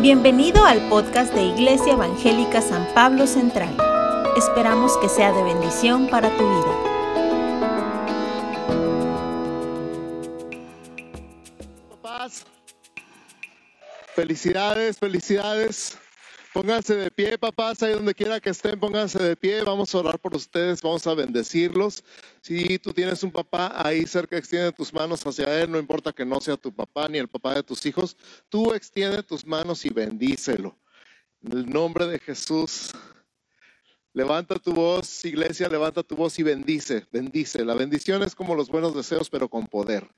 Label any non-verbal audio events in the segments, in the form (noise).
Bienvenido al podcast de Iglesia Evangélica San Pablo Central. Esperamos que sea de bendición para tu vida. Felicidades, felicidades. Pónganse de pie, papás, ahí donde quiera que estén, pónganse de pie. Vamos a orar por ustedes, vamos a bendecirlos. Si tú tienes un papá ahí cerca, extiende tus manos hacia él, no importa que no sea tu papá ni el papá de tus hijos, tú extiende tus manos y bendícelo. En el nombre de Jesús, levanta tu voz, iglesia, levanta tu voz y bendice, bendice. La bendición es como los buenos deseos, pero con poder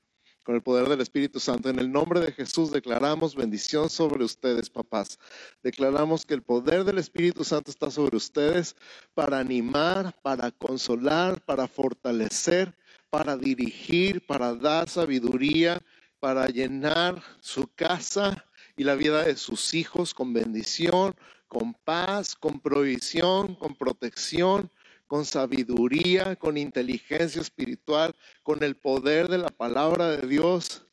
con el poder del Espíritu Santo. En el nombre de Jesús declaramos bendición sobre ustedes, papás. Declaramos que el poder del Espíritu Santo está sobre ustedes para animar, para consolar, para fortalecer, para dirigir, para dar sabiduría, para llenar su casa y la vida de sus hijos con bendición, con paz, con provisión, con protección con sabiduría, con inteligencia espiritual, con el poder de la palabra de Dios.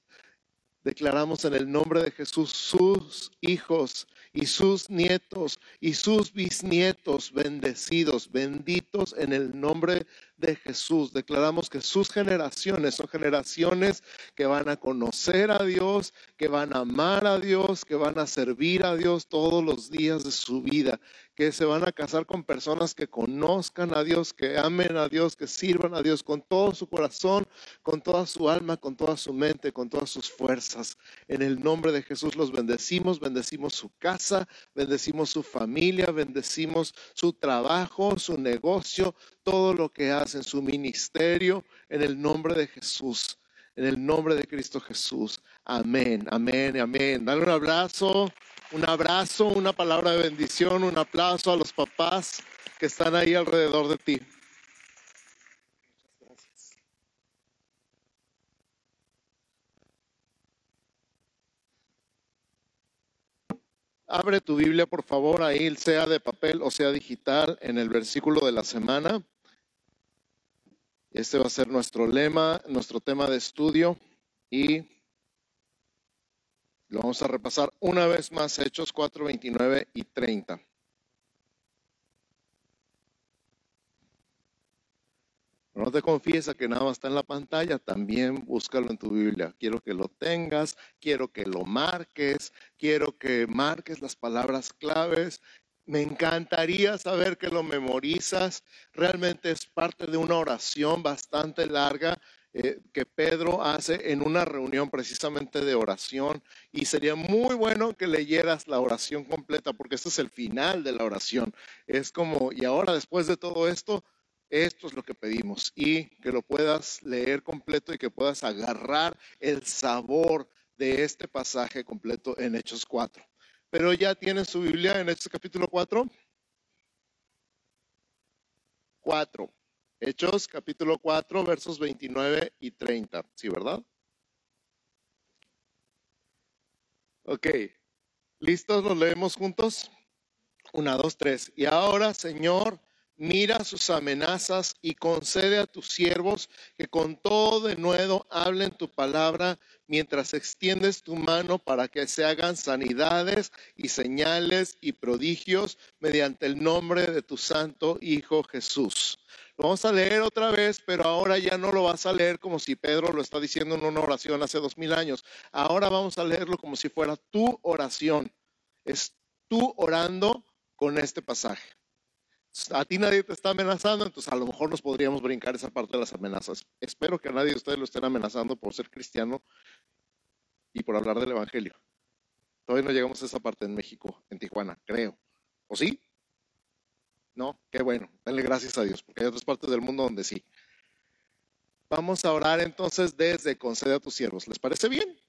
Declaramos en el nombre de Jesús sus hijos y sus nietos y sus bisnietos bendecidos, benditos en el nombre de Jesús. Declaramos que sus generaciones son generaciones que van a conocer a Dios, que van a amar a Dios, que van a servir a Dios todos los días de su vida, que se van a casar con personas que conozcan a Dios, que amen a Dios, que sirvan a Dios con todo su corazón, con toda su alma, con toda su mente, con todas sus fuerzas. En el nombre de Jesús los bendecimos, bendecimos su casa, bendecimos su familia, bendecimos su trabajo, su negocio, todo lo que hacen, su ministerio, en el nombre de Jesús. En el nombre de Cristo Jesús. Amén, amén, amén. Dale un abrazo un abrazo, una palabra de bendición, un aplauso a los papás que están ahí alrededor de ti. Abre tu Biblia, por favor, ahí sea de papel o sea digital, en el versículo de la semana. Este va a ser nuestro lema, nuestro tema de estudio y lo vamos a repasar una vez más, Hechos 4, 29 y 30. No te confiesa que nada más está en la pantalla, también búscalo en tu Biblia. Quiero que lo tengas, quiero que lo marques, quiero que marques las palabras claves. Me encantaría saber que lo memorizas. Realmente es parte de una oración bastante larga eh, que Pedro hace en una reunión precisamente de oración y sería muy bueno que leyeras la oración completa porque este es el final de la oración. Es como, y ahora después de todo esto, esto es lo que pedimos y que lo puedas leer completo y que puedas agarrar el sabor de este pasaje completo en Hechos 4. Pero ya tienen su Biblia en este capítulo 4. 4. Hechos capítulo 4, versos 29 y 30. ¿Sí, verdad? Ok. ¿Listos? ¿Los leemos juntos? Una, dos, tres. Y ahora, Señor, mira sus amenazas y concede a tus siervos que con todo de nuevo hablen tu palabra mientras extiendes tu mano para que se hagan sanidades y señales y prodigios mediante el nombre de tu santo Hijo Jesús. Lo vamos a leer otra vez, pero ahora ya no lo vas a leer como si Pedro lo está diciendo en una oración hace dos mil años. Ahora vamos a leerlo como si fuera tu oración. Es tú orando con este pasaje. A ti nadie te está amenazando, entonces a lo mejor nos podríamos brincar esa parte de las amenazas. Espero que a nadie de ustedes lo estén amenazando por ser cristiano y por hablar del Evangelio. Todavía no llegamos a esa parte en México, en Tijuana, creo. ¿O sí? No, qué bueno, denle gracias a Dios, porque hay otras partes del mundo donde sí. Vamos a orar entonces desde concede a tus siervos. ¿Les parece bien?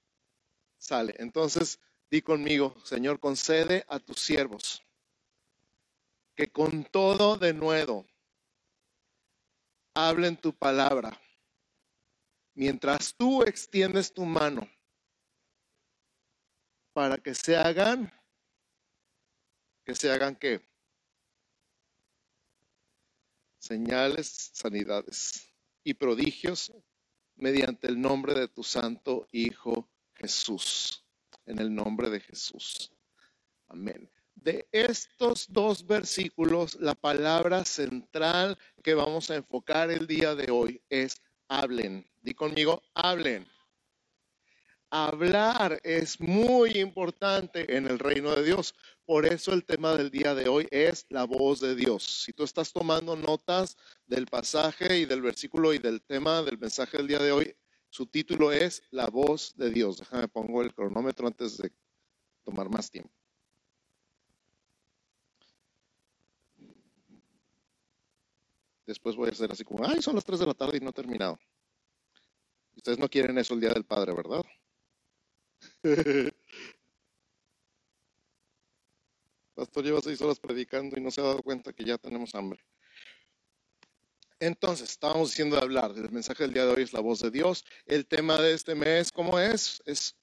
Sale. Entonces, di conmigo, Señor, concede a tus siervos que con todo de nuevo hablen tu palabra mientras tú extiendes tu mano para que se hagan, que se hagan qué? señales, sanidades y prodigios mediante el nombre de tu santo Hijo Jesús. En el nombre de Jesús. Amén. De estos dos versículos, la palabra central que vamos a enfocar el día de hoy es hablen. Di conmigo, hablen. Hablar es muy importante en el reino de Dios. Por eso el tema del día de hoy es la voz de Dios. Si tú estás tomando notas del pasaje y del versículo y del tema del mensaje del día de hoy, su título es La voz de Dios. Déjame pongo el cronómetro antes de tomar más tiempo. Después voy a hacer así como, ay, son las 3 de la tarde y no he terminado. Ustedes no quieren eso el Día del Padre, ¿verdad? (laughs) Pastor lleva seis horas predicando y no se ha dado cuenta que ya tenemos hambre. Entonces, estábamos diciendo de hablar. El mensaje del día de hoy es la voz de Dios. El tema de este mes, ¿cómo es? Es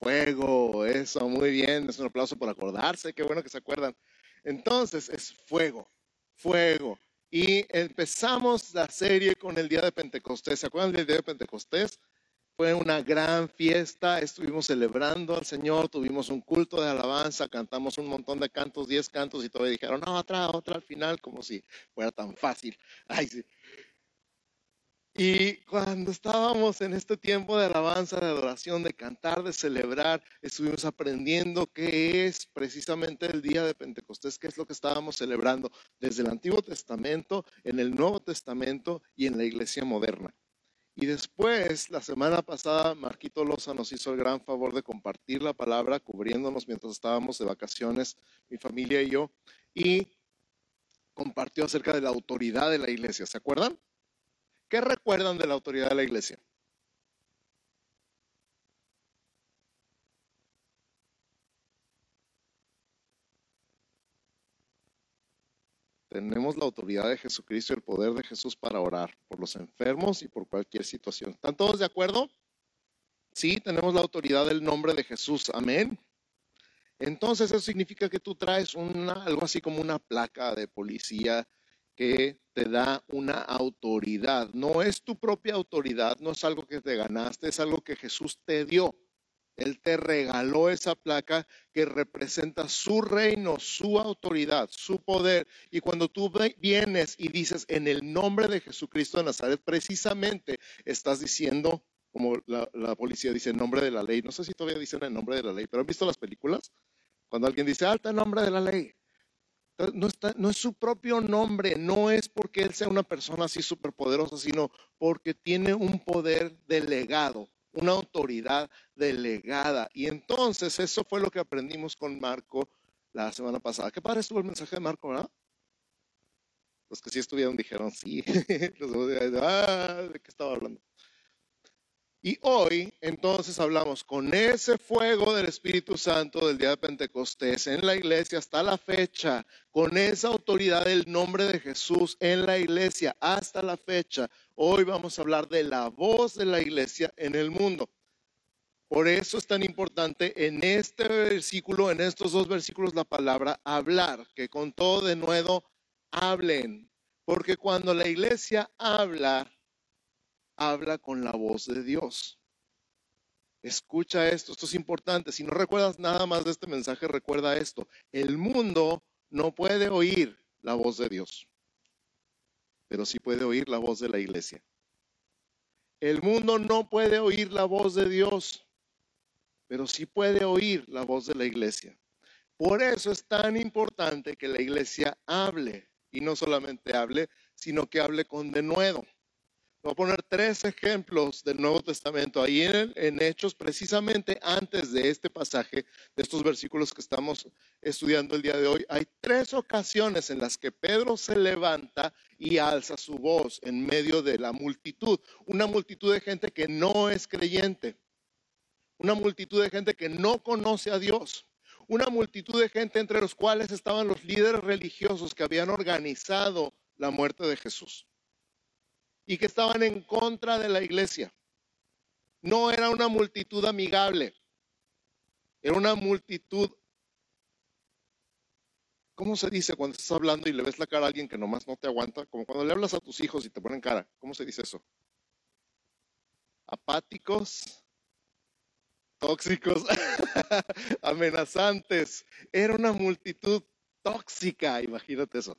fuego. Eso, muy bien. Es un aplauso por acordarse. Qué bueno que se acuerdan. Entonces, es fuego. Fuego. Y empezamos la serie con el día de Pentecostés. ¿Se acuerdan del día de Pentecostés? Fue una gran fiesta, estuvimos celebrando al Señor, tuvimos un culto de alabanza, cantamos un montón de cantos, diez cantos y todavía dijeron, no, otra, otra al final, como si fuera tan fácil. Ay, sí. Y cuando estábamos en este tiempo de alabanza, de adoración, de cantar, de celebrar, estuvimos aprendiendo qué es precisamente el día de Pentecostés, qué es lo que estábamos celebrando desde el Antiguo Testamento, en el Nuevo Testamento y en la iglesia moderna. Y después, la semana pasada, Marquito Loza nos hizo el gran favor de compartir la palabra, cubriéndonos mientras estábamos de vacaciones, mi familia y yo, y compartió acerca de la autoridad de la iglesia. ¿Se acuerdan? ¿Qué recuerdan de la autoridad de la iglesia? Tenemos la autoridad de Jesucristo y el poder de Jesús para orar por los enfermos y por cualquier situación. ¿Están todos de acuerdo? Sí, tenemos la autoridad del nombre de Jesús. Amén. Entonces eso significa que tú traes una, algo así como una placa de policía que te da una autoridad. No es tu propia autoridad, no es algo que te ganaste, es algo que Jesús te dio. Él te regaló esa placa que representa su reino, su autoridad, su poder. Y cuando tú vienes y dices en el nombre de Jesucristo de Nazaret, precisamente estás diciendo, como la, policía dice, en nombre de la ley. No sé si todavía dicen en nombre de la ley, pero ¿han visto las películas? Cuando alguien dice, alta en nombre de la ley. No, está, no, es su propio nombre, no es porque él sea una persona así superpoderosa, sino porque tiene un poder delegado una autoridad delegada. Y entonces eso fue lo que aprendimos con Marco la semana pasada. ¿Qué padre estuvo el mensaje de Marco, verdad? Los que sí estuvieron dijeron sí. (laughs) ah, ¿de qué estaba hablando? Y hoy entonces hablamos con ese fuego del Espíritu Santo del día de Pentecostés en la iglesia hasta la fecha, con esa autoridad del nombre de Jesús en la iglesia hasta la fecha. Hoy vamos a hablar de la voz de la iglesia en el mundo. Por eso es tan importante en este versículo, en estos dos versículos, la palabra hablar, que con todo de nuevo hablen. Porque cuando la iglesia habla, habla con la voz de Dios. Escucha esto, esto es importante. Si no recuerdas nada más de este mensaje, recuerda esto. El mundo no puede oír la voz de Dios, pero sí puede oír la voz de la iglesia. El mundo no puede oír la voz de Dios, pero sí puede oír la voz de la iglesia. Por eso es tan importante que la iglesia hable, y no solamente hable, sino que hable con denuedo. Voy a poner tres ejemplos del Nuevo Testamento ahí en, Hechos, precisamente antes de este pasaje, de estos versículos que estamos estudiando el día de hoy. Hay tres ocasiones en las que Pedro se levanta y alza su voz en medio de la multitud, una multitud de gente que no es creyente, una multitud de gente que no conoce a Dios, una multitud de gente entre los cuales estaban los líderes religiosos que habían organizado la muerte de Jesús y que estaban en contra de la iglesia. No era una multitud amigable, era una multitud, ¿cómo se dice cuando estás hablando y le ves la cara a alguien que nomás no te aguanta? Como cuando le hablas a tus hijos y te ponen cara, ¿cómo se dice eso? Apáticos, tóxicos, (laughs) amenazantes. Era una multitud tóxica, imagínate eso.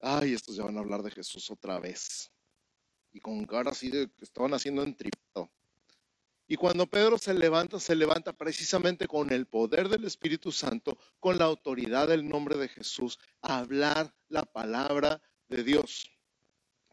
Ay, estos ya van a hablar de Jesús otra vez. Y con cara así de que estaban haciendo en tripto. Y cuando Pedro se levanta, se levanta precisamente con el poder del Espíritu Santo, con la autoridad del nombre de Jesús, a hablar la palabra de Dios.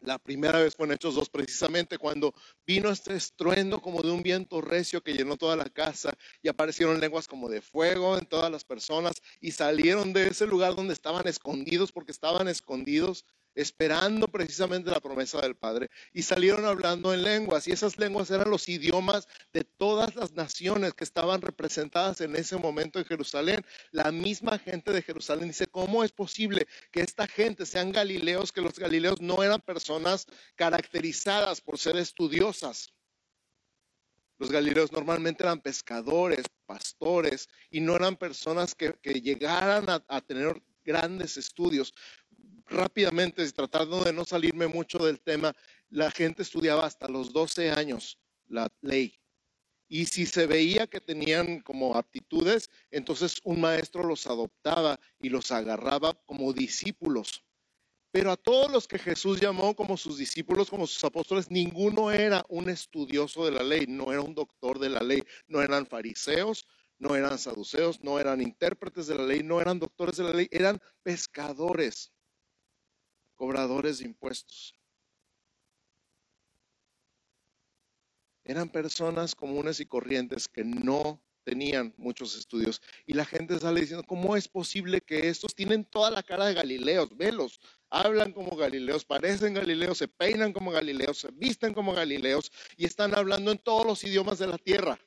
La primera vez en Hechos 2, precisamente cuando vino este estruendo como de un viento recio que llenó toda la casa y aparecieron lenguas como de fuego en todas las personas y salieron de ese lugar donde estaban escondidos porque estaban escondidos esperando precisamente la promesa del Padre, y salieron hablando en lenguas, y esas lenguas eran los idiomas de todas las naciones que estaban representadas en ese momento en Jerusalén. La misma gente de Jerusalén dice, ¿cómo es posible que esta gente sean galileos, que los galileos no eran personas caracterizadas por ser estudiosas? Los galileos normalmente eran pescadores, pastores, y no eran personas que, llegaran a, a tener grandes estudios rápidamente, tratando de no salirme mucho del tema, la gente estudiaba hasta los 12 años la ley. Y si se veía que tenían como aptitudes, entonces un maestro los adoptaba y los agarraba como discípulos. Pero a todos los que Jesús llamó como sus discípulos, como sus apóstoles, ninguno era un estudioso de la ley, no era un doctor de la ley, no eran fariseos, no eran saduceos, no eran intérpretes de la ley, no eran doctores de la ley, eran pescadores cobradores de impuestos. Eran personas comunes y corrientes que no tenían muchos estudios. Y la gente sale diciendo, ¿cómo es posible que estos tienen toda la cara de Galileos? Velos, hablan como Galileos, parecen Galileos, se peinan como Galileos, se visten como Galileos y están hablando en todos los idiomas de la tierra.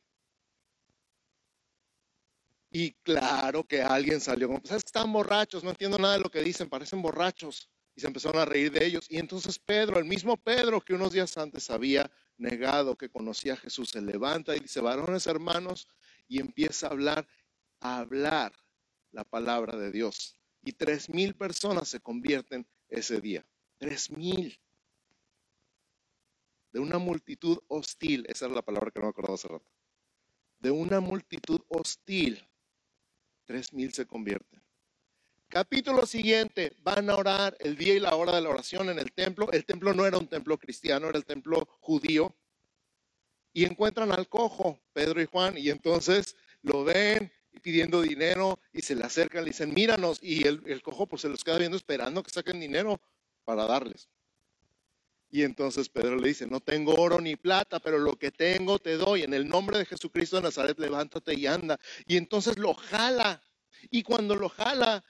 Y claro que alguien salió como, pues están borrachos, no entiendo nada de lo que dicen, parecen borrachos y se empezaron a reír de ellos. Y entonces Pedro, el mismo Pedro que unos días antes había negado que conocía a Jesús, se levanta y dice, varones hermanos, y empieza a hablar, a hablar la palabra de Dios. Y tres mil personas se convierten ese día. Tres mil. De una multitud hostil, esa es la palabra que no me acordaba hace rato. De una multitud hostil, tres mil se convierten. Capítulo siguiente, van a orar el día y la hora de la oración en el templo. El templo no era un templo cristiano, era el templo judío. Y encuentran al cojo, Pedro y Juan, y entonces lo ven pidiendo dinero y se le acercan, le dicen, míranos. Y el, cojo pues se los queda viendo esperando que saquen dinero para darles. Y entonces Pedro le dice, no tengo oro ni plata, pero lo que tengo te doy. En el nombre de Jesucristo de Nazaret, levántate y anda. Y entonces lo jala. Y cuando lo jala,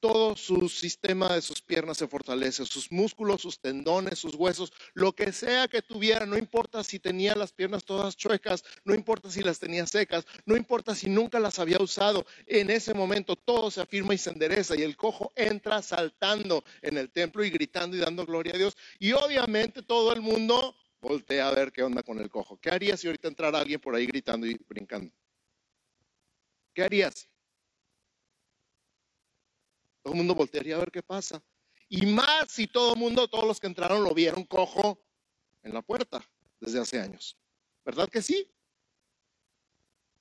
todo su sistema de sus piernas se fortalece, sus músculos, sus tendones, sus huesos, lo que sea que tuviera, no importa si tenía las piernas todas chuecas, no importa si las tenía secas, no importa si nunca las había usado, en ese momento todo se afirma y se endereza y el cojo entra saltando en el templo y gritando y dando gloria a Dios. Y obviamente todo el mundo voltea a ver qué onda con el cojo. ¿Qué harías si ahorita entrara alguien por ahí gritando y brincando? ¿Qué harías? Todo el mundo voltearía a ver qué pasa. Y más si todo el mundo, todos los que entraron lo vieron cojo en la puerta desde hace años. ¿Verdad que sí?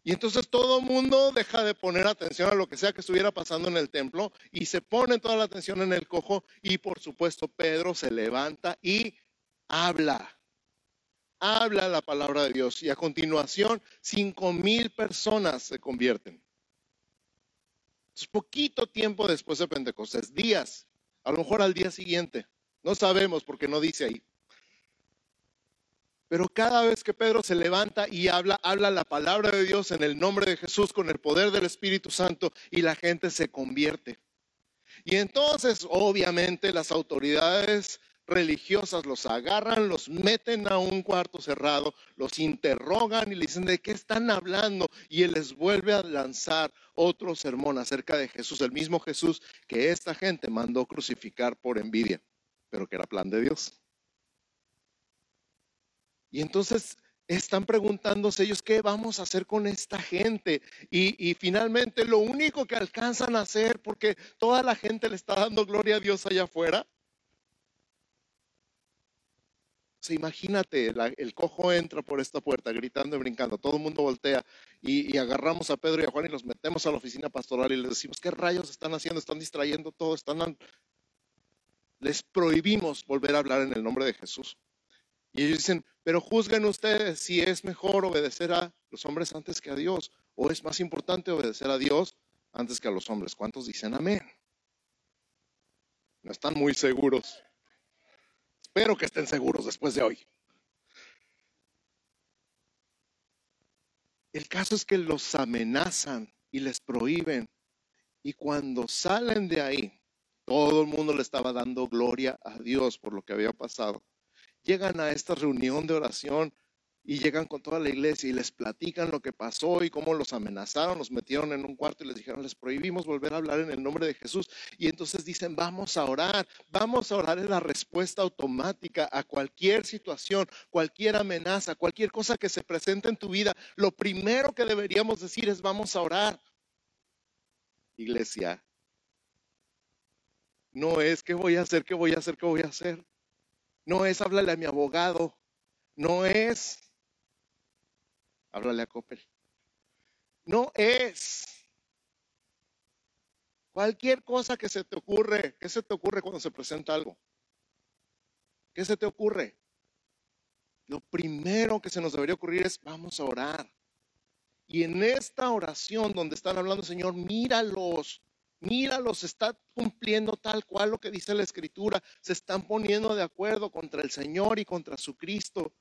Y entonces todo el mundo deja de poner atención a lo que sea que estuviera pasando en el templo y se pone toda la atención en el cojo y por supuesto Pedro se levanta y habla. Habla la palabra de Dios y a continuación cinco mil personas se convierten. Es poquito tiempo después de Pentecostés, días, a lo mejor al día siguiente. No sabemos porque no dice ahí. Pero cada vez que Pedro se levanta y habla, habla la palabra de Dios en el nombre de Jesús con el poder del Espíritu Santo y la gente se convierte. Y entonces, obviamente, las autoridades religiosas los agarran, los meten a un cuarto cerrado, los interrogan y le dicen de qué están hablando y él les vuelve a lanzar otro sermón acerca de Jesús, el mismo Jesús que esta gente mandó crucificar por envidia, pero que era plan de Dios. Y entonces están preguntándose ellos qué vamos a hacer con esta gente. Y, y, finalmente lo único que alcanzan a hacer, porque toda la gente le está dando gloria a Dios allá afuera, sea, imagínate, el cojo entra por esta puerta gritando y brincando, todo el mundo voltea y, agarramos a Pedro y a Juan y los metemos a la oficina pastoral y les decimos, ¿qué rayos están haciendo? Están distrayendo todo, están... Les prohibimos volver a hablar en el nombre de Jesús. Y ellos dicen, pero juzguen ustedes si es mejor obedecer a los hombres antes que a Dios o es más importante obedecer a Dios antes que a los hombres. ¿Cuántos dicen amén? No están muy seguros. Espero que estén seguros después de hoy. El caso es que los amenazan y les prohíben. Y cuando salen de ahí, todo el mundo le estaba dando gloria a Dios por lo que había pasado. Llegan a esta reunión de oración y llegan con toda la iglesia y les platican lo que pasó y cómo los amenazaron, los metieron en un cuarto y les dijeron, les prohibimos volver a hablar en el nombre de Jesús. Y entonces dicen, vamos a orar, vamos a orar en la respuesta automática a cualquier situación, cualquier amenaza, cualquier cosa que se presente en tu vida. Lo primero que deberíamos decir es, vamos a orar. Iglesia, no es qué voy a hacer, qué voy a hacer, qué voy a hacer. No es hablarle a mi abogado. No es Háblale a Coppel. No es. Cualquier cosa que se te ocurre, ¿qué se te ocurre cuando se presenta algo? ¿Qué se te ocurre? Lo primero que se nos debería ocurrir es vamos a orar. Y en esta oración donde están hablando, Señor, míralos, míralos, está cumpliendo tal cual lo que dice la Escritura, se están poniendo de acuerdo contra el Señor y contra su Cristo.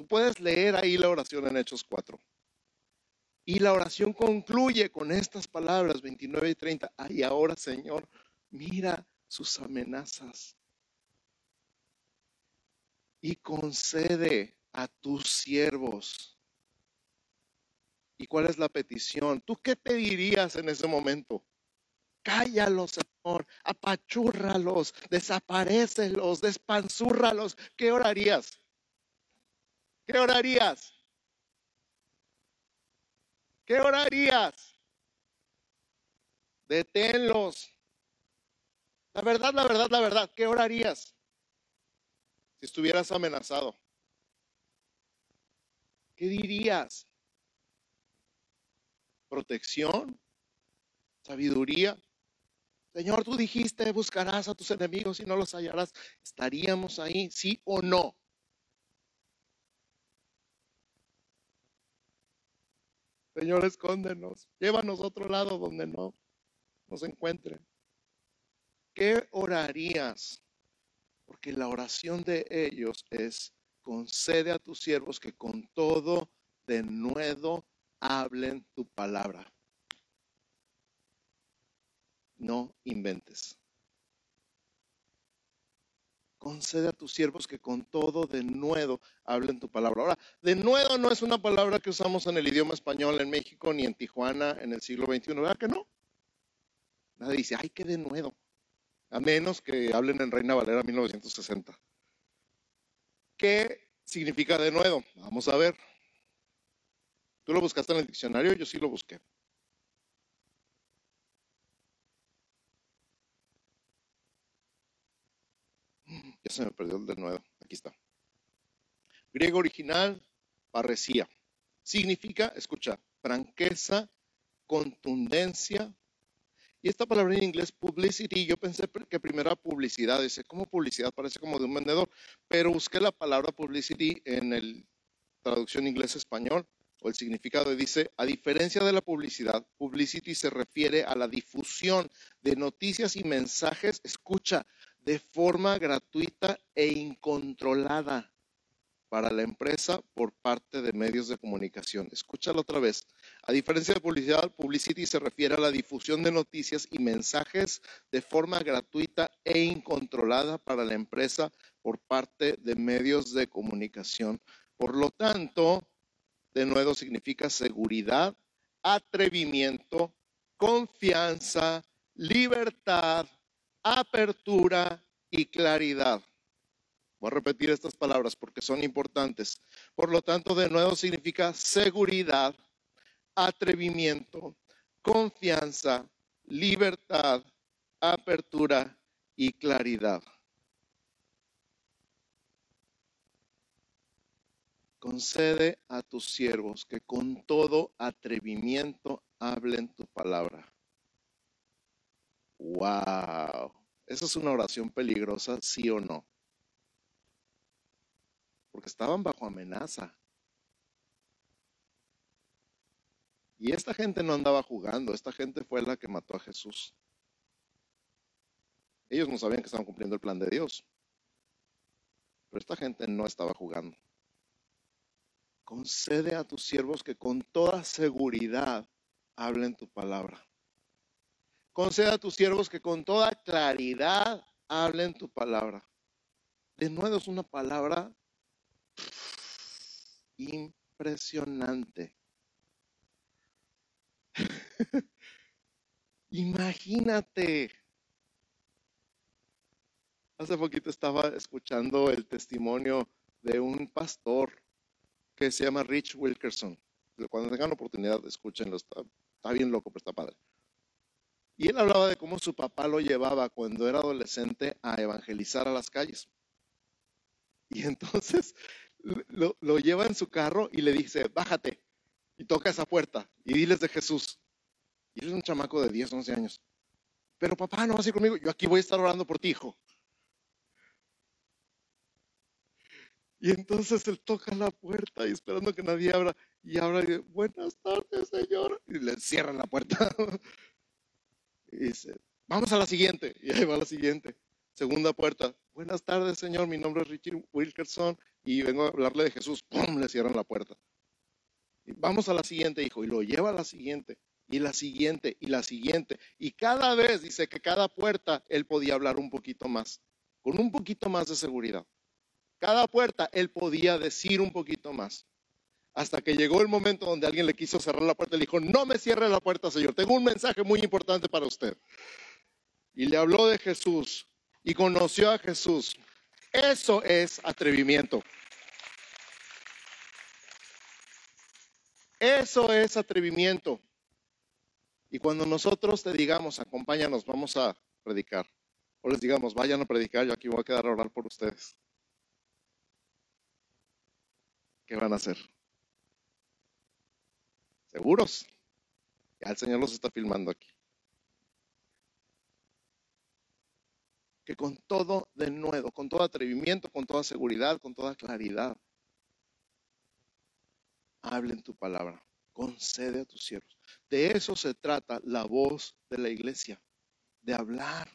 Tú puedes leer ahí la oración en Hechos 4. Y la oración concluye con estas palabras 29 y 30. Ay, ahora Señor, mira sus amenazas y concede a tus siervos. ¿Y cuál es la petición? ¿Tú qué pedirías en ese momento? Cállalos, Señor, apachúrralos, desaparécelos, despanzúrralos. ¿Qué orarías? ¿Qué orarías? ¿Qué orarías? Deténlos. La verdad, la verdad, la verdad, ¿qué orarías si estuvieras amenazado? ¿Qué dirías? ¿Protección? ¿Sabiduría? Señor, tú dijiste, buscarás a tus enemigos y no los hallarás. ¿Estaríamos ahí, sí o no? Señor, escóndenos. Llévanos a otro lado donde no nos encuentren. ¿Qué orarías? Porque la oración de ellos es, concede a tus siervos que con todo de nuevo hablen tu palabra. No inventes concede a tus siervos que con todo de nuevo hablen tu palabra. Ahora, de nuevo no es una palabra que usamos en el idioma español en México ni en Tijuana en el siglo XXI, ¿verdad que no? Nadie dice, ay, qué de nuevo. A menos que hablen en Reina Valera 1960. ¿Qué significa de nuevo? Vamos a ver. ¿Tú lo buscaste en el diccionario? Yo sí lo busqué. Se me perdió el de nuevo. Aquí está. Griego original, parecía. Significa, escucha, franqueza, contundencia. Y esta palabra en inglés, publicity, yo pensé que primero era publicidad. Dice, ¿cómo publicidad? Parece como de un vendedor. Pero busqué la palabra publicity en el traducción inglés-español o el significado dice, a diferencia de la publicidad, publicity se refiere a la difusión de noticias y mensajes, escucha, de forma gratuita e incontrolada para la empresa por parte de medios de comunicación. Escúchalo otra vez. A diferencia de publicidad, publicity se refiere a la difusión de noticias y mensajes de forma gratuita e incontrolada para la empresa por parte de medios de comunicación. Por lo tanto, de nuevo significa seguridad, atrevimiento, confianza, libertad, apertura y claridad. Voy a repetir estas palabras porque son importantes. Por lo tanto, de nuevo significa seguridad, atrevimiento, confianza, libertad, apertura y claridad. concede a tus siervos que con todo atrevimiento hablen tu palabra. Wow. ¿Esa es una oración peligrosa, sí o no? Porque estaban bajo amenaza. Y esta gente no andaba jugando, esta gente fue la que mató a Jesús. Ellos no sabían que estaban cumpliendo el plan de Dios. Pero esta gente no estaba jugando. Concede a tus siervos que con toda seguridad hablen tu palabra. Concede a tus siervos que con toda claridad hablen tu palabra. De nuevo es una palabra impresionante. (laughs) Imagínate. Hace poquito estaba escuchando el testimonio de un pastor que se llama Rich Wilkerson. Cuando tengan oportunidad, escúchenlo. Está bien loco, pero está padre. Y él hablaba de cómo su papá lo llevaba cuando era adolescente a evangelizar a las calles. Y (laughs) entonces lo, lleva en su carro y le dice, bájate y toca esa puerta y diles de Jesús. Y él es un chamaco de 10, 11 años. Pero papá, no vas a ir conmigo. Yo aquí voy a estar orando por ti, hijo. Y entonces él toca la puerta y esperando que nadie abra. Y abra y dice, buenas tardes, señor. Y le cierran la puerta. (laughs) Y dice, vamos a la siguiente. (laughs) Y ahí va la siguiente. Segunda puerta. Buenas tardes, señor. Mi nombre es Richie Wilkerson y vengo a hablarle de Jesús. (laughs) ¡Pum! Le cierran la puerta. Y vamos a la siguiente, hijo. Y lo lleva a la siguiente. Y la siguiente. Y la siguiente. Y cada vez dice que cada puerta él podía hablar un poquito más. Con un poquito más de seguridad. Cada puerta él podía decir un poquito más. Hasta que llegó el momento donde alguien le quiso cerrar la puerta y le dijo, no me cierre la puerta, Señor, tengo un mensaje muy importante para usted. Y le habló de Jesús y conoció a Jesús. Eso es atrevimiento. Eso es atrevimiento. Y cuando nosotros te digamos, acompáñanos, vamos a predicar. O les digamos, vayan a predicar, yo aquí voy a quedar a orar por ustedes. ¿Qué van a hacer? ¿Seguros? Ya el Señor los está filmando aquí. Que con todo de nuevo, con todo atrevimiento, con toda seguridad, con toda claridad, hablen tu palabra. Concede a tus siervos. De eso se trata la voz de la iglesia, de hablar.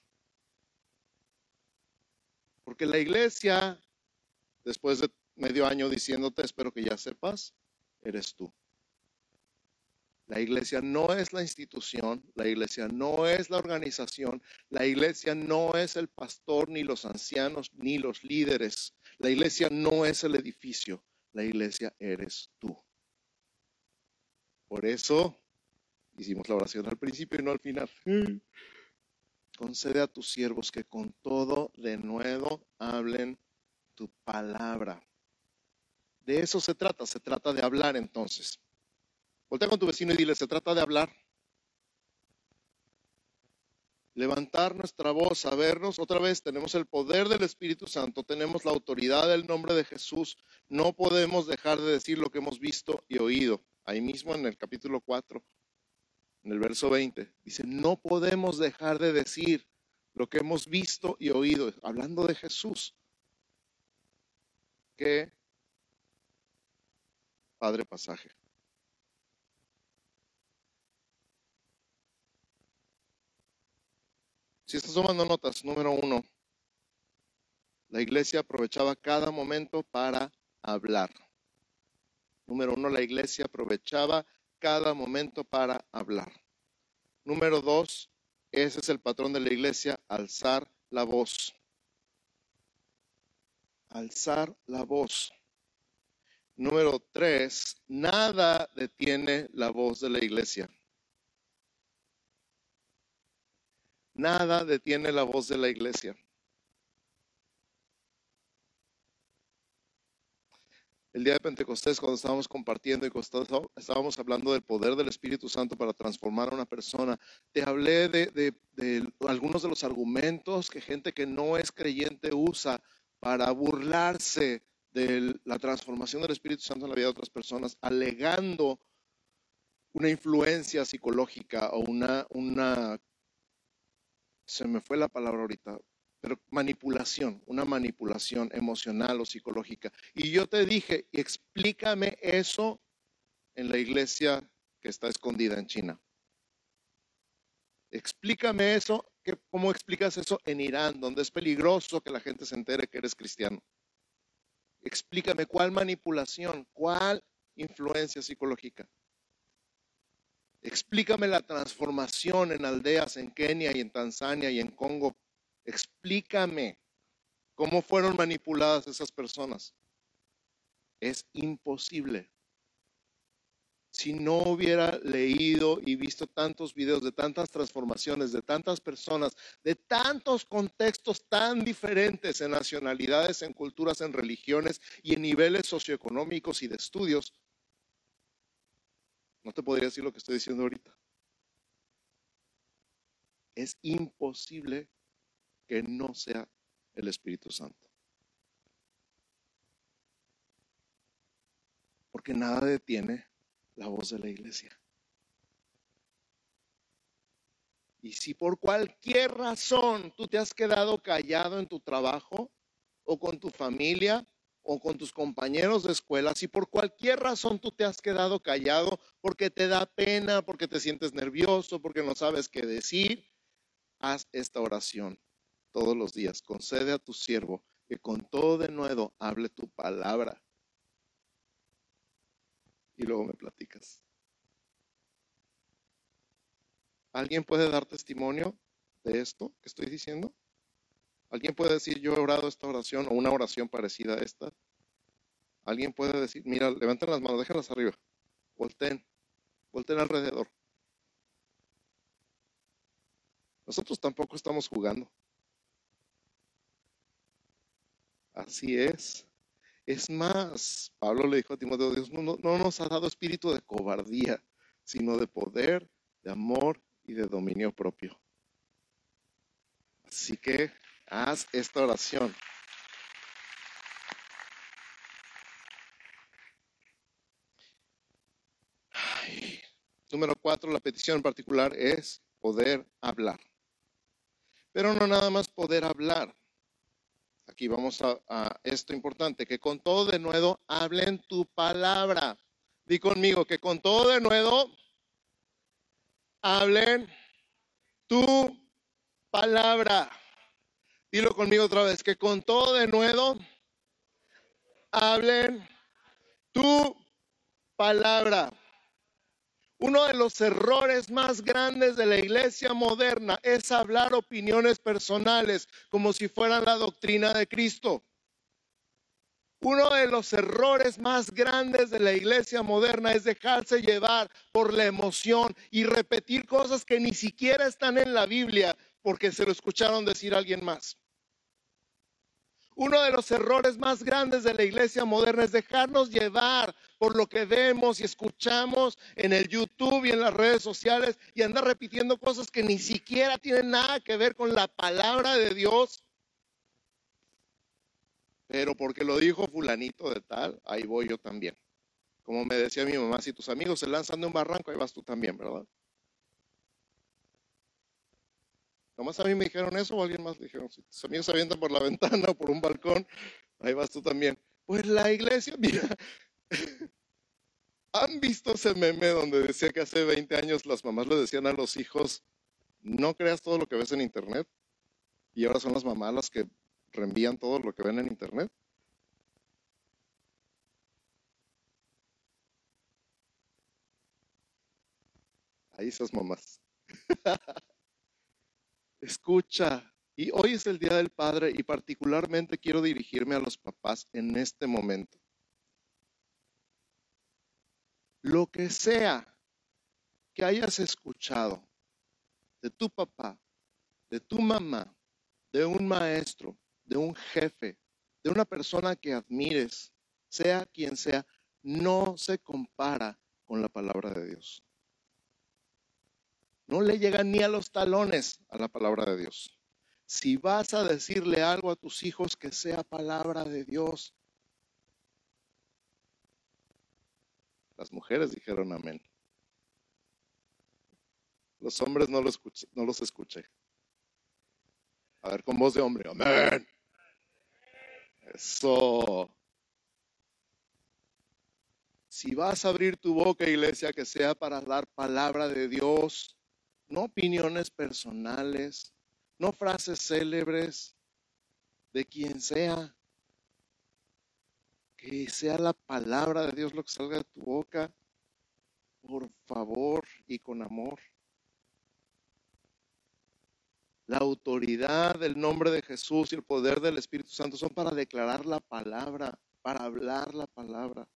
Porque la iglesia, después de medio año diciéndote, espero que ya sepas, eres tú. La iglesia no es la institución, la iglesia no es la organización, la iglesia no es el pastor, ni los ancianos, ni los líderes. La iglesia no es el edificio, la iglesia eres tú. Por eso hicimos la oración al principio y no al final. (gasps) Concede a tus siervos que con todo de nuevo hablen tu palabra. De eso se trata, se trata de hablar entonces. Voltea con tu vecino y dile, se trata de hablar. Levantar nuestra voz, sabernos otra vez, tenemos el poder del Espíritu Santo, tenemos la autoridad del nombre de Jesús. No podemos dejar de decir lo que hemos visto y oído. Ahí mismo en el capítulo 4, en el verso 20, dice, no podemos dejar de decir lo que hemos visto y oído, hablando de Jesús. Qué padre pasaje. Si estás tomando notas, número uno, la iglesia aprovechaba cada momento para hablar. Número uno, la iglesia aprovechaba cada momento para hablar. Número dos, ese es el patrón de la iglesia, alzar la voz. Alzar la voz. Número tres, nada detiene la voz de la iglesia. Nada detiene la voz de la iglesia. El día de Pentecostés, cuando estábamos compartiendo y estábamos hablando del poder del Espíritu Santo para transformar a una persona, te hablé de, algunos de los argumentos que gente que no es creyente usa para burlarse de la transformación del Espíritu Santo en la vida de otras personas, alegando una influencia psicológica o una, se me fue la palabra ahorita, pero manipulación, una manipulación emocional o psicológica. Y yo te dije, explícame eso en la iglesia que está escondida en China. Explícame eso, que, ¿cómo explicas eso en Irán, donde es peligroso que la gente se entere que eres cristiano? Explícame cuál manipulación, cuál influencia psicológica. Explícame la transformación en aldeas en Kenia y en Tanzania y en Congo. Explícame cómo fueron manipuladas esas personas. Es imposible. Si no hubiera leído y visto tantos videos de tantas transformaciones, de tantas personas, de tantos contextos tan diferentes en nacionalidades, en culturas, en religiones y en niveles socioeconómicos y de estudios, no te podría decir lo que estoy diciendo ahorita. Es imposible que no sea el Espíritu Santo. Porque nada detiene la voz de la iglesia. Y si por cualquier razón tú te has quedado callado en tu trabajo o con tu familia o con tus compañeros de escuela, si por cualquier razón tú te has quedado callado porque te da pena, porque te sientes nervioso, porque no sabes qué decir, haz esta oración todos los días. Concede a tu siervo que con todo de nuevo hable tu palabra. Y luego me platicas. ¿Alguien puede dar testimonio de esto que estoy diciendo? ¿Alguien puede decir, yo he orado esta oración o una oración parecida a esta? ¿Alguien puede decir, mira, levanten las manos, déjenlas arriba, volteen, volteen alrededor? Nosotros tampoco estamos jugando. Así es. Es más, Pablo le dijo a Timoteo, Dios no, no, nos ha dado espíritu de cobardía, sino de poder, de amor y de dominio propio. Así que Haz esta oración. Número cuatro, la petición en particular es poder hablar. Pero no nada más poder hablar. Aquí vamos a, a, esto importante, que con todo de nuevo hablen tu palabra. Di conmigo que con todo de nuevo hablen tu palabra. Dilo conmigo otra vez, que con todo de nuevo hablen tu palabra. Uno de los errores más grandes de la iglesia moderna es hablar opiniones personales como si fueran la doctrina de Cristo. Uno de los errores más grandes de la iglesia moderna es dejarse llevar por la emoción y repetir cosas que ni siquiera están en la Biblia porque se lo escucharon decir alguien más. Uno de los errores más grandes de la iglesia moderna es dejarnos llevar por lo que vemos y escuchamos en el YouTube y en las redes sociales y andar repitiendo cosas que ni siquiera tienen nada que ver con la palabra de Dios. Pero porque lo dijo fulanito de tal, ahí voy yo también. Como me decía mi mamá, si tus amigos se lanzan de un barranco, ahí vas tú también, ¿verdad? Nomás a mí me dijeron eso o alguien más dijeron, si tus amigos se avientan por la (laughs) ventana o por un balcón, ahí vas tú también. Pues la iglesia, (laughs) mira, ¿han visto ese meme donde decía que hace 20 años las mamás le decían a los hijos, no creas todo lo que ves en internet? Y ahora son las mamás las que reenvían todo lo que ven en internet. Ahí esas mamás. (laughs) Escucha, y hoy es el Día del Padre y particularmente quiero dirigirme a los papás en este momento. Lo que sea que hayas escuchado de tu papá, de tu mamá, de un maestro, de un jefe, de una persona que admires, sea quien sea, no se compara con la palabra de Dios no le llegan ni a los talones a la palabra de Dios. Si vas a decirle algo a tus hijos que sea palabra de Dios, Las mujeres dijeron amén. Los hombres no, no los escuché. A ver, con voz de hombre, amén. Eso. Si vas a abrir tu boca, iglesia, que sea para dar palabra de Dios, no opiniones personales, no frases célebres de quien sea. Que sea la palabra de Dios lo que salga de tu boca, por favor y con amor. La autoridad del nombre de Jesús y el poder del Espíritu Santo son para declarar la palabra, para hablar la palabra.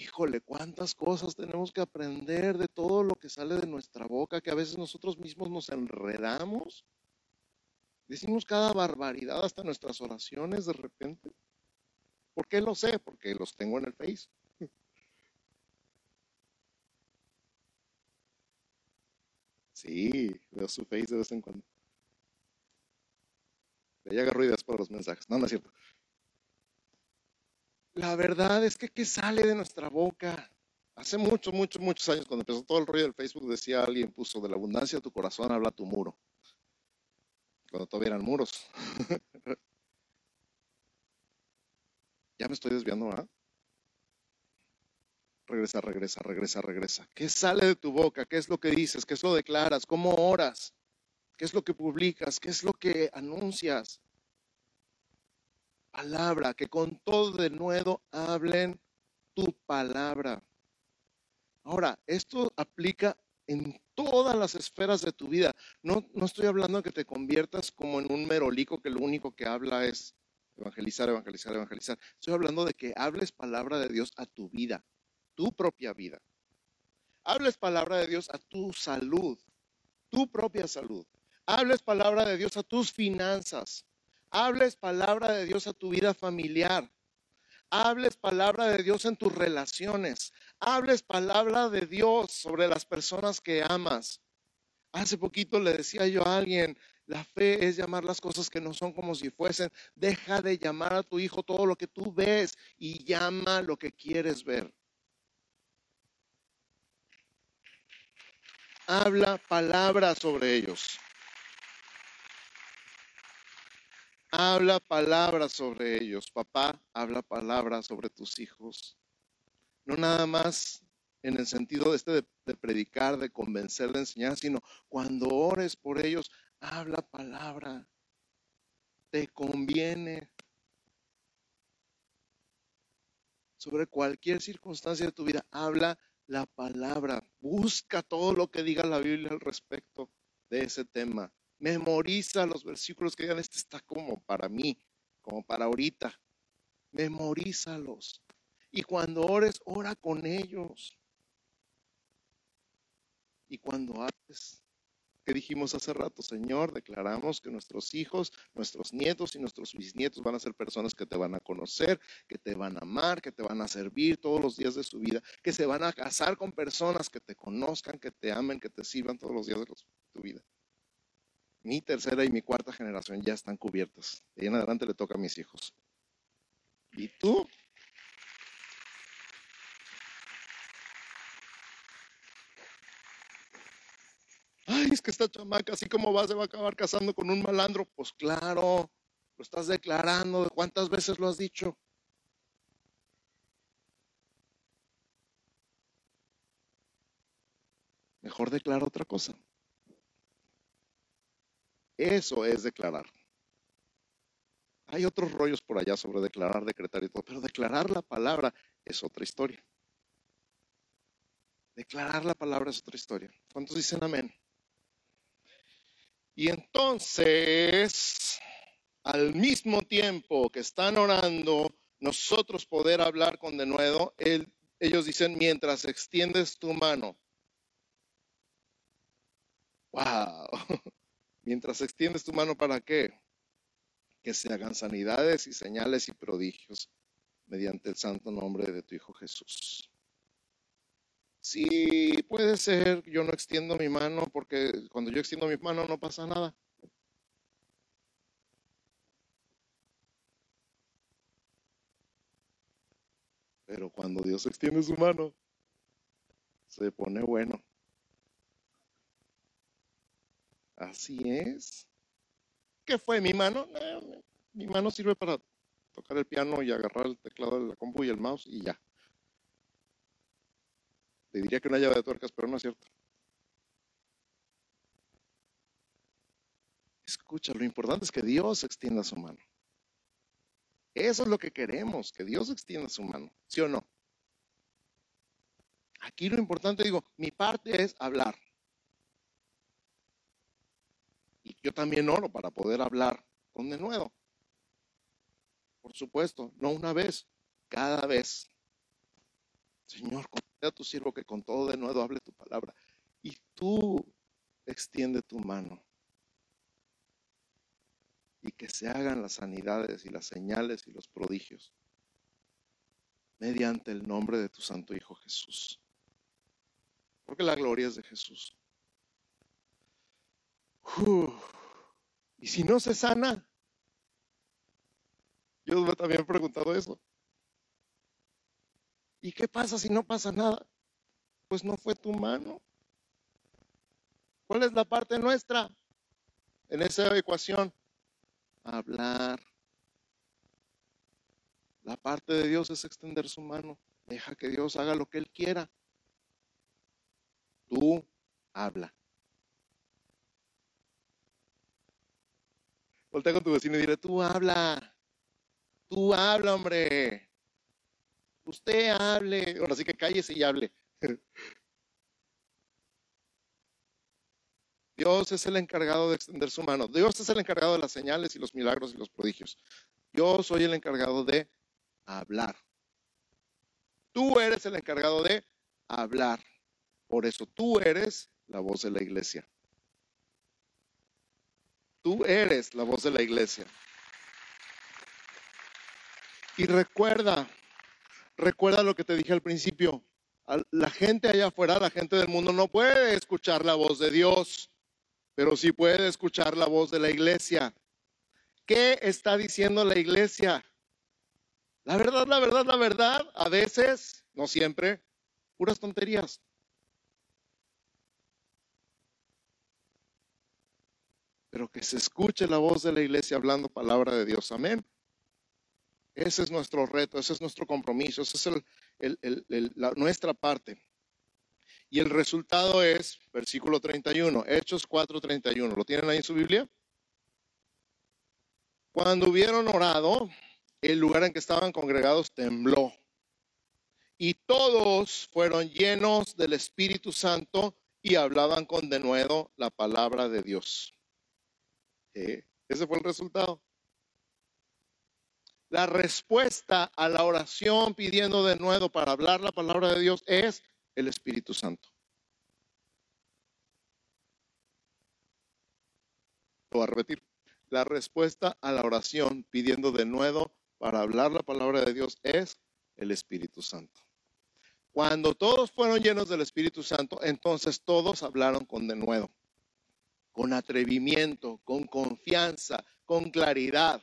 Híjole, cuántas cosas tenemos que aprender de todo lo que sale de nuestra boca, que a veces nosotros mismos nos enredamos. Decimos cada barbaridad hasta nuestras oraciones de repente. ¿Por qué lo sé? Porque los tengo en el Face. (laughs) Sí, veo su Face de vez en cuando. Ya agarro ideas para los mensajes. No, no es cierto. La verdad es que ¿qué sale de nuestra boca? Hace muchos, muchos, muchos años, cuando empezó todo el rollo del Facebook, decía alguien, puso, de la abundancia de tu corazón habla tu muro. Cuando todavía eran muros. (laughs) ya me estoy desviando, ¿ah? Regresa, regresa, regresa, regresa. ¿Qué sale de tu boca? ¿Qué es lo que dices? ¿Qué es lo que declaras? ¿Cómo oras? ¿Qué es lo que publicas? ¿Qué es lo que anuncias? Palabra, que con todo de nuevo hablen tu palabra. Ahora, esto aplica en todas las esferas de tu vida. No, no estoy hablando de que te conviertas como en un merolico que lo único que habla es evangelizar, evangelizar, evangelizar. Estoy hablando de que hables palabra de Dios a tu vida, tu propia vida. Hables palabra de Dios a tu salud, tu propia salud. Hables palabra de Dios a tus finanzas, Hables palabra de Dios a tu vida familiar. Hables palabra de Dios en tus relaciones. Hables palabra de Dios sobre las personas que amas. Hace poquito le decía yo a alguien, la fe es llamar las cosas que no son como si fuesen. Deja de llamar a tu hijo todo lo que tú ves y llama lo que quieres ver. Habla palabra sobre ellos. Habla palabras sobre ellos. Papá, habla palabras sobre tus hijos. No nada más en el sentido de este de, predicar, de convencer, de enseñar, sino cuando ores por ellos, habla palabra. Te conviene. Sobre cualquier circunstancia de tu vida, habla la palabra. Busca todo lo que diga la Biblia al respecto de ese tema. Memoriza los versículos que digan, este está como para mí, como para ahorita. Memorízalos. Y cuando ores, ora con ellos. Y cuando haces, que dijimos hace rato, Señor, declaramos que nuestros hijos, nuestros nietos y nuestros bisnietos van a ser personas que te van a conocer, que te van a amar, que te van a servir todos los días de su vida, que se van a casar con personas que te conozcan, que te amen, que te sirvan todos los días de tu vida mi tercera y mi cuarta generación ya están cubiertas. De ahí en adelante le toca a mis hijos. ¿Y tú? Ay, es que esta chamaca, así como va, se va a acabar casando con un malandro. Pues claro, lo estás declarando. ¿Cuántas veces lo has dicho? Mejor declara otra cosa. Eso es declarar. Hay otros rollos por allá sobre declarar, decretar y todo, pero declarar la palabra es otra historia. Declarar la palabra es otra historia. ¿Cuántos dicen amén? Y entonces, al mismo tiempo que están orando, nosotros poder hablar con denuedo, ellos dicen, mientras extiendes tu mano. ¡Wow! (laughs) Mientras extiendes tu mano para qué? Que se hagan sanidades y señales y prodigios mediante el santo nombre de tu Hijo Jesús. Sí, puede ser, yo no extiendo mi mano porque cuando yo extiendo mi mano no pasa nada. Pero cuando Dios extiende su mano, se pone bueno. Así es. ¿Qué fue mi mano? mi mano sirve para tocar el piano y agarrar el teclado de la compu y el mouse y ya. Le diría que una llave de tuercas, pero no es cierto. Escucha, lo importante es que Dios extienda su mano. Eso es lo que queremos, que Dios extienda su mano, ¿sí o no? Aquí lo importante, digo, mi parte es hablar. Yo también oro para poder hablar con de nuevo. Por supuesto, no una vez, cada vez. Señor, concede a tu siervo que con todo de nuevo hable tu palabra. Y tú extiende tu mano. Y que se hagan las sanidades y las señales y los prodigios mediante el nombre de tu Santo Hijo Jesús. Porque la gloria es de Jesús. Y si no se sana, yo también he preguntado eso. ¿Y qué pasa si no pasa nada? Pues no fue tu mano. ¿Cuál es la parte nuestra en esa ecuación? Hablar. La parte de Dios es extender su mano. Deja que Dios haga lo que Él quiera. Tú habla. Voltea con tu vecino y dile, tú habla. Tú habla, hombre. Usted hable. Ahora sí que cállese y hable. (laughs) Dios es el encargado de extender su mano. Dios es el encargado de las señales y los milagros y los prodigios. Yo soy el encargado de hablar. Tú eres el encargado de hablar. Por eso tú eres la voz de la iglesia. Tú eres la voz de la iglesia. Y recuerda, recuerda lo que te dije al principio. La gente allá afuera, la gente del mundo no puede escuchar la voz de Dios, pero sí puede escuchar la voz de la iglesia. ¿Qué está diciendo la iglesia? La verdad, la verdad, la verdad, a veces, no siempre, puras tonterías. Pero que se escuche la voz de la iglesia hablando palabra de Dios. Amén. Ese es nuestro reto, ese es nuestro compromiso, esa es nuestra parte. Y el resultado es, versículo 31, Hechos 4:31. ¿Lo tienen ahí en su Biblia? Cuando hubieron orado, el lugar en que estaban congregados tembló. Y todos fueron llenos del Espíritu Santo y hablaban con denuedo la palabra de Dios. Ese fue el resultado. La respuesta a la oración pidiendo de nuevo para hablar la palabra de Dios es el Espíritu Santo. Lo voy a repetir. La respuesta a la oración pidiendo de nuevo para hablar la palabra de Dios es el Espíritu Santo. Cuando todos fueron llenos del Espíritu Santo, entonces todos hablaron con denuedo, con atrevimiento, con confianza, con claridad.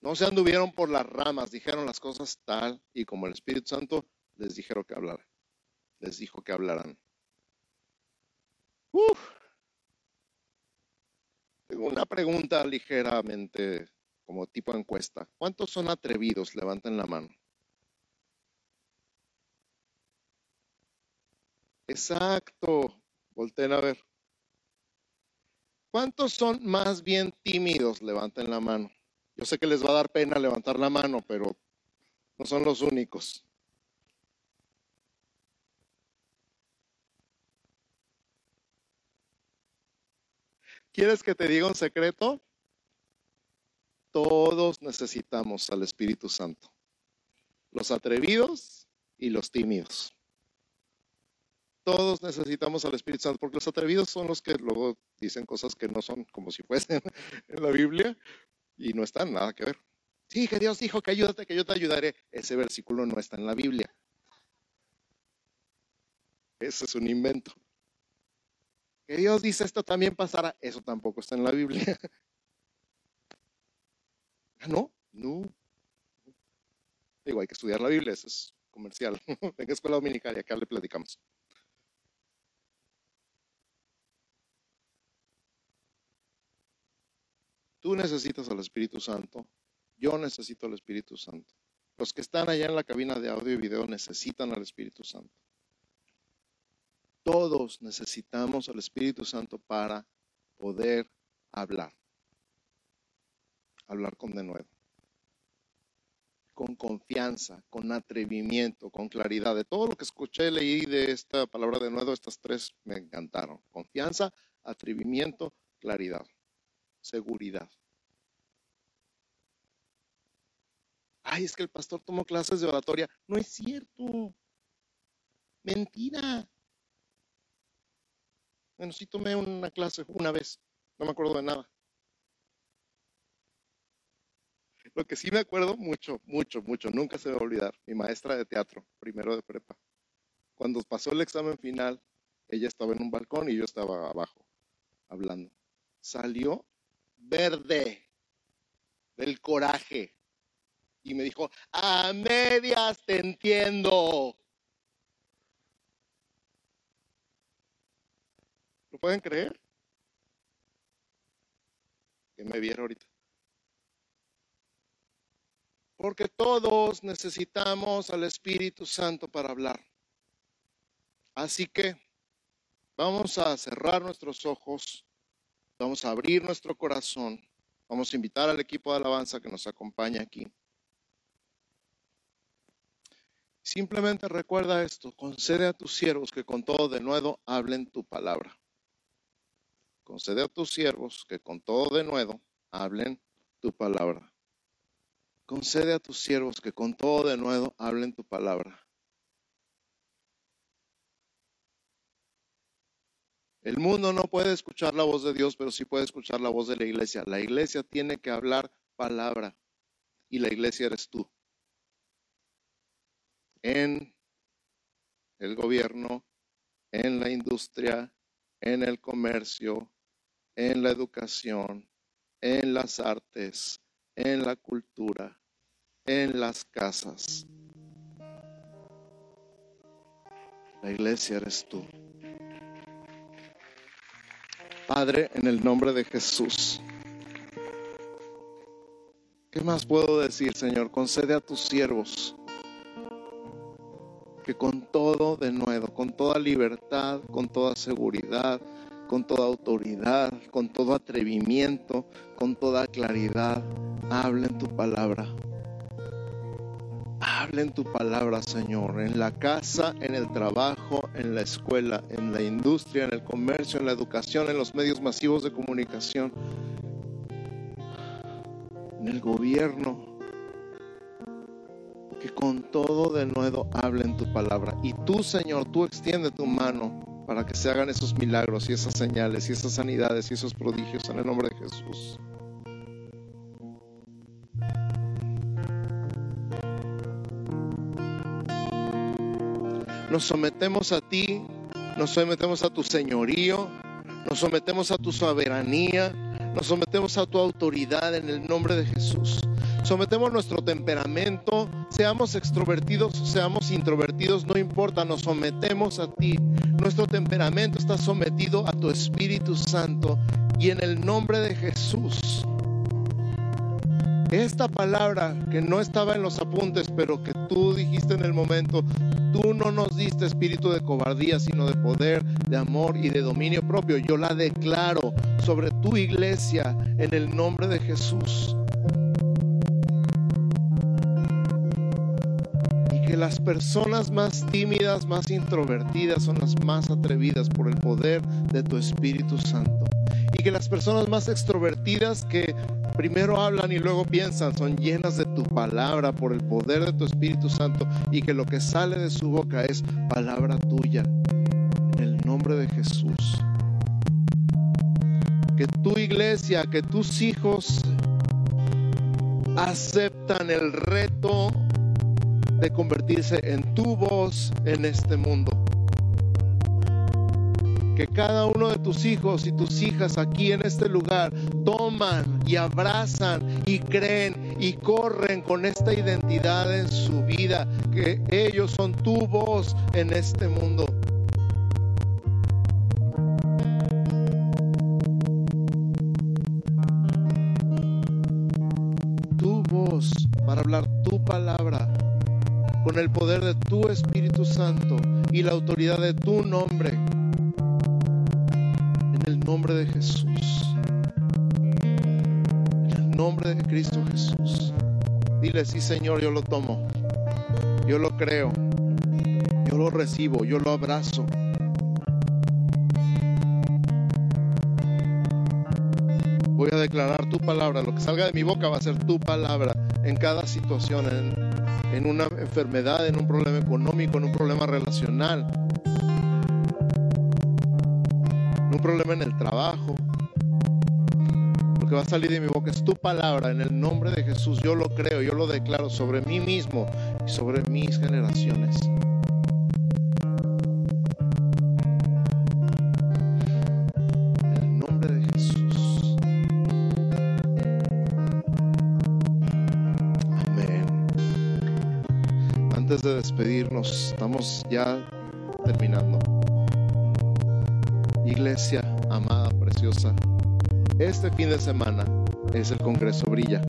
No se anduvieron por las ramas, dijeron las cosas tal y como el Espíritu Santo les dijeron que hablaran. Les dijo que hablaran. Tengo una pregunta ligeramente como tipo encuesta. ¿Cuántos son atrevidos? Levanten la mano. Exacto. Volten a ver. ¿Cuántos son más bien tímidos? Levanten la mano. Yo sé que les va a dar pena levantar la mano, pero no son los únicos. ¿Quieres que te diga un secreto? Todos necesitamos al Espíritu Santo. Los atrevidos y los tímidos. Todos necesitamos al Espíritu Santo, porque los atrevidos son los que luego dicen cosas que no son como si fuesen (laughs) en la Biblia, y no están nada que ver. Sí, que Dios dijo que ayúdate, que yo te ayudaré. Ese versículo no está en la Biblia. Ese es un invento. Que Dios dice esto también pasará. Eso tampoco está en la Biblia. (laughs) ¿Ah, no? No. Digo, hay que estudiar la Biblia, eso es comercial. (laughs) en escuela dominical y acá le platicamos. Tú necesitas al Espíritu Santo, yo necesito al Espíritu Santo. Los que están allá en la cabina de audio y video necesitan al Espíritu Santo. Todos necesitamos al Espíritu Santo para poder hablar. Hablar con denuedo. Con confianza, con atrevimiento, con claridad. De todo lo que escuché, leí de esta palabra de nuevo, estas tres me encantaron. Confianza, atrevimiento, claridad seguridad. Ay, es que el pastor tomó clases de oratoria. No es cierto. Mentira. Bueno, sí tomé una clase una vez. No me acuerdo de nada. Lo que sí me acuerdo mucho, mucho, mucho, nunca se me va a olvidar, mi maestra de teatro, primero de prepa. Cuando pasó el examen final, ella estaba en un balcón y yo estaba abajo, hablando. Salió verde del coraje. Y me dijo, a medias te entiendo. ¿Lo pueden creer? Que me viera ahorita. Porque todos necesitamos al Espíritu Santo para hablar. Así que vamos a cerrar nuestros ojos Vamos a abrir nuestro corazón. Vamos a invitar al equipo de alabanza que nos acompaña aquí. Simplemente recuerda esto, concede a tus siervos que con todo de nuevo hablen tu palabra. Concede a tus siervos que con todo de nuevo hablen tu palabra. Concede a tus siervos que con todo de nuevo hablen tu palabra. El mundo no puede escuchar la voz de Dios, pero sí puede escuchar la voz de la iglesia. La iglesia tiene que hablar palabra y la iglesia eres tú. En el gobierno, en la industria, en el comercio, en la educación, en las artes, en la cultura, en las casas. La iglesia eres tú. Padre, en el nombre de Jesús. ¿Qué más puedo decir, Señor? Concede a tus siervos que con todo de nuevo, con toda libertad, con toda seguridad, con toda autoridad, con todo atrevimiento, con toda claridad, hablen tu palabra. Hablen tu palabra, Señor, en la casa, en el trabajo, en la escuela, en la industria, en el comercio, en la educación, en los medios masivos de comunicación, en el gobierno. Que con todo de nuevo hablen tu palabra. Y tú, Señor, tú extiende tu mano para que se hagan esos milagros y esas señales y esas sanidades y esos prodigios en el nombre de Jesús. Nos sometemos a ti, nos sometemos a tu señorío, nos sometemos a tu soberanía, nos sometemos a tu autoridad en el nombre de Jesús. Sometemos nuestro temperamento, seamos extrovertidos seamos introvertidos, no importa, nos sometemos a ti. Nuestro temperamento está sometido a tu Espíritu Santo y en el nombre de Jesús. Esta palabra que no estaba en los apuntes, pero que tú dijiste en el momento, Tú no nos diste espíritu de cobardía, sino de poder, de amor y de dominio propio. Yo la declaro sobre tu iglesia en el nombre de Jesús. Las personas más tímidas, más introvertidas, son las más atrevidas por el poder de tu Espíritu Santo. Y que las personas más extrovertidas que primero hablan y luego piensan, son llenas de tu palabra por el poder de tu Espíritu Santo y que lo que sale de su boca es palabra tuya. En el nombre de Jesús. Que tu iglesia, que tus hijos aceptan el reto de convertirse en tu voz en este mundo que cada uno de tus hijos y tus hijas aquí en este lugar toman y abrazan y creen y corren con esta identidad en su vida, que ellos son tu voz en este mundo. El poder de tu Espíritu Santo y la autoridad de tu nombre. En el nombre de Jesús. En el nombre de Cristo Jesús. Dile, sí Señor, yo lo tomo. Yo lo creo. Yo lo recibo. Yo lo abrazo. Voy a declarar tu palabra. Lo que salga de mi boca va a ser tu palabra en cada situación, en, en una enfermedad, en un problema económico, en un problema relacional, en un problema en el trabajo. Lo que va a salir de mi boca es tu palabra en el nombre de Jesús. Yo lo creo, yo lo declaro sobre mí mismo y sobre mis generaciones. Despedirnos, estamos ya terminando. Iglesia amada, preciosa, este fin de semana es el Congreso Brilla.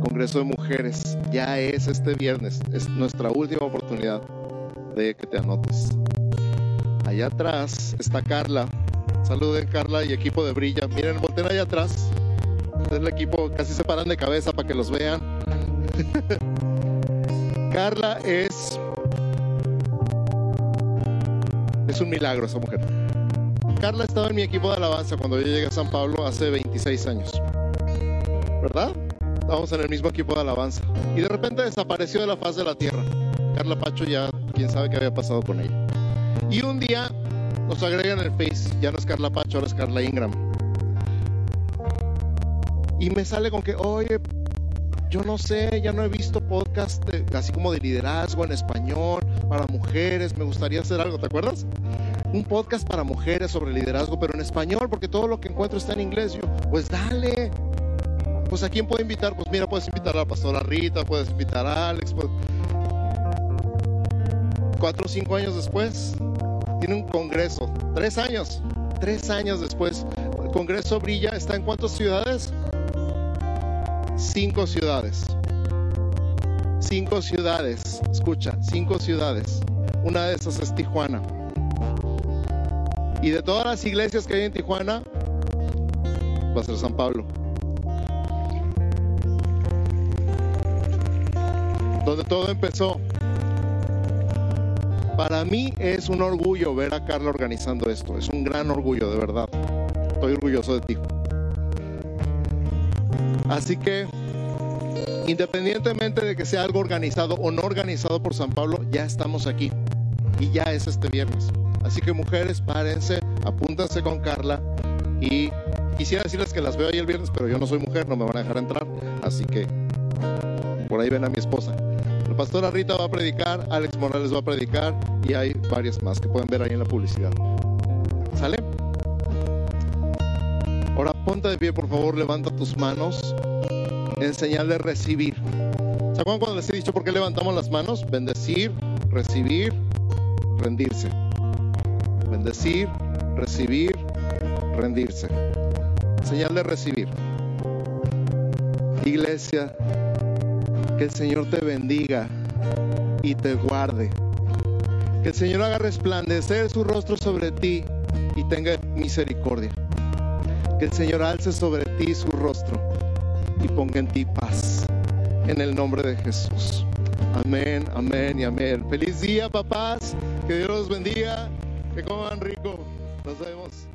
Congreso de Mujeres ya es este viernes, es nuestra última oportunidad de que te anotes. Allá atrás está Carla. Saluden Carla y equipo de Brilla. Miren, volteen allá atrás. Es el equipo, casi se paran de cabeza para que los vean. (laughs) Carla es es un milagro esa mujer. Carla estaba en mi equipo de alabanza cuando yo llegué a San Pablo hace 26 años. ¿Verdad? Estábamos en el mismo equipo de alabanza. Y de repente desapareció de la faz de la tierra. Carla Pacho ya, quién sabe qué había pasado con ella. Y un día nos agregan el Face. Ya no es Carla Pacho, ahora es Carla Ingram. Y me sale con que, oye, yo no sé, ya no he visto podcast así como de liderazgo en español para mujeres. Me gustaría hacer algo, ¿te acuerdas? Un podcast para mujeres sobre liderazgo, pero en español, porque todo lo que encuentro está en inglés. Yo, pues dale. Pues a quién puedo invitar? Pues mira, puedes invitar a la pastora Rita, puedes invitar a Alex. pues- Cuatro o cinco años después, tiene un congreso. Tres años. Tres años después, el congreso brilla. ¿Está en cuántas ciudades? Cinco ciudades. Cinco ciudades. Escucha, cinco ciudades. Una de esas es Tijuana. Y de todas las iglesias que hay en Tijuana, va a ser San Pablo. Donde todo empezó. Para mí es un orgullo ver a Carla organizando esto. Es un gran orgullo, de verdad. Estoy orgulloso de ti. Así que, independientemente de que sea algo organizado o no organizado por San Pablo, ya estamos aquí. Y ya es este viernes. Así que mujeres, párense, apúntense con Carla. Y quisiera decirles que las veo ahí el viernes, pero yo no soy mujer, no me van a dejar entrar. Así que por ahí ven a mi esposa. La pastora Rita va a predicar, Alex Morales va a predicar y hay varias más que pueden ver ahí en la publicidad. ¿Sale? De pie, por favor, levanta tus manos en señal de recibir. ¿Se acuerdan cuando les he dicho por qué levantamos las manos? Bendecir, recibir, rendirse. Bendecir, recibir, rendirse. Señal de recibir. Iglesia, que el Señor te bendiga y te guarde. Que el Señor haga resplandecer su rostro sobre ti y tenga misericordia. Que el Señor alce sobre ti su rostro y ponga en ti paz. En el nombre de Jesús. Amén, amén y amén. Feliz día, papás. Que Dios los bendiga. Que coman rico. Nos vemos.